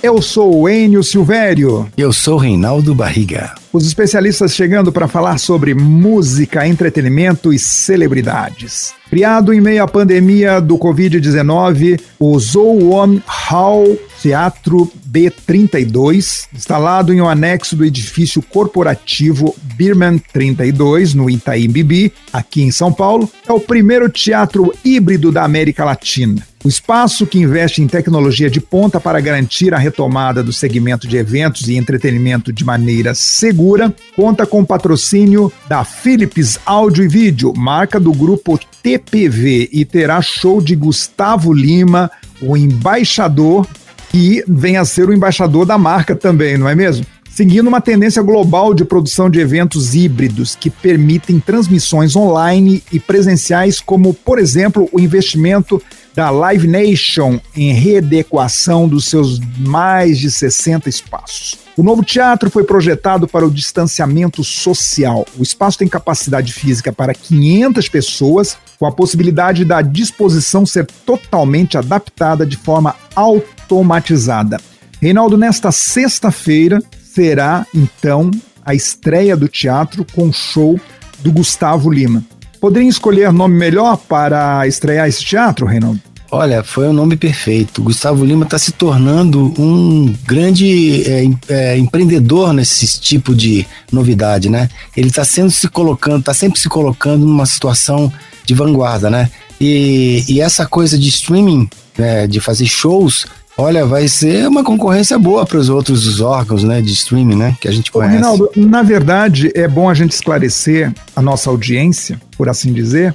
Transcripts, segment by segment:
Eu sou o Enio Silvério. Eu sou Reinaldo Barriga. Os especialistas chegando para falar sobre música, entretenimento e celebridades. Criado em meio à pandemia do Covid-19, o Zoon Hall Teatro B32, instalado em um anexo do edifício corporativo Birman 32, no Itaim Bibi, aqui em São Paulo, é o primeiro teatro híbrido da América Latina. O espaço que investe em tecnologia de ponta para garantir a retomada do segmento de eventos e entretenimento de maneira segura, conta com patrocínio da Philips Áudio e Vídeo, marca do grupo TPV, e terá show de Gustavo Lima, o embaixador, que vem a ser o embaixador da marca também, não é mesmo? seguindo uma tendência global de produção de eventos híbridos que permitem transmissões online e presenciais, como, por exemplo, o investimento da Live Nation em readequação dos seus mais de 60 espaços. O novo teatro foi projetado para o distanciamento social. O espaço tem capacidade física para 500 pessoas, com a possibilidade da disposição ser totalmente adaptada de forma automatizada. Reinaldo, nesta sexta-feira será então a estreia do teatro com o show do Gustavo Lima. Poderia escolher nome melhor para estrear esse teatro, Reinaldo? Olha, foi o um nome perfeito. Gustavo Lima está se tornando um grande é, é, empreendedor nesse tipo de novidade, né? Ele está sendo se colocando, está sempre se colocando numa situação de vanguarda, né? E, e essa coisa de streaming, né, de fazer shows, olha, vai ser uma concorrência boa para os outros órgãos, né, de streaming, né, que a gente conhece. Ô, Rinaldo, na verdade, é bom a gente esclarecer a nossa audiência, por assim dizer,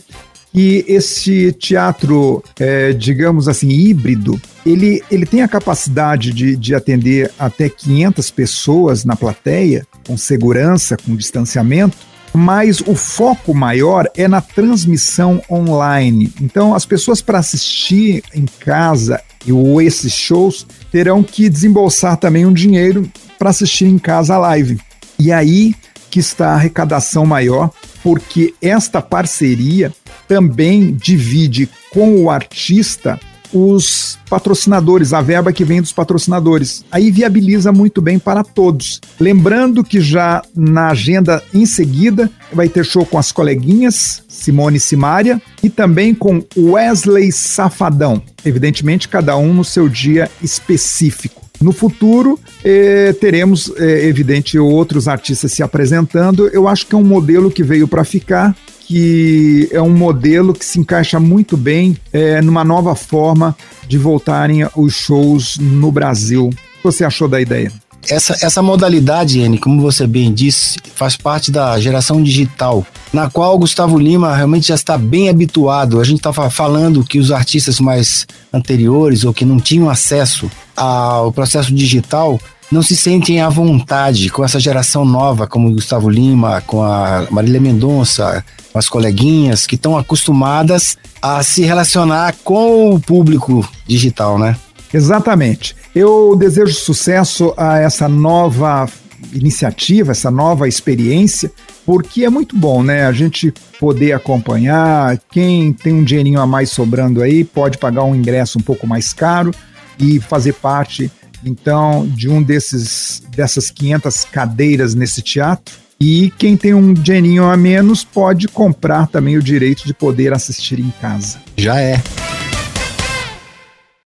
que esse teatro, é, digamos assim, híbrido, ele, ele tem a capacidade de, de atender até 500 pessoas na plateia, com segurança, com distanciamento, mas o foco maior é na transmissão online. Então, as pessoas para assistir em casa ou esses shows terão que desembolsar também um dinheiro para assistir em casa a live. E aí que está a arrecadação maior, porque esta parceria também divide com o artista os patrocinadores, a verba que vem dos patrocinadores. Aí viabiliza muito bem para todos. Lembrando que já na agenda em seguida vai ter show com as coleguinhas Simone Simária e também com Wesley Safadão. Evidentemente, cada um no seu dia específico. No futuro, eh, teremos, eh, evidente, outros artistas se apresentando. Eu acho que é um modelo que veio para ficar que é um modelo que se encaixa muito bem é, numa nova forma de voltarem os shows no Brasil. O que você achou da ideia? Essa, essa modalidade, N, como você bem disse, faz parte da geração digital, na qual o Gustavo Lima realmente já está bem habituado. A gente estava falando que os artistas mais anteriores ou que não tinham acesso ao processo digital não se sentem à vontade com essa geração nova, como o Gustavo Lima, com a Marília Mendonça, com as coleguinhas que estão acostumadas a se relacionar com o público digital, né? Exatamente. Eu desejo sucesso a essa nova iniciativa, essa nova experiência, porque é muito bom, né? A gente poder acompanhar. Quem tem um dinheirinho a mais sobrando aí pode pagar um ingresso um pouco mais caro e fazer parte então, de um desses dessas 500 cadeiras nesse teatro. E quem tem um dinheirinho a menos pode comprar também o direito de poder assistir em casa. Já é.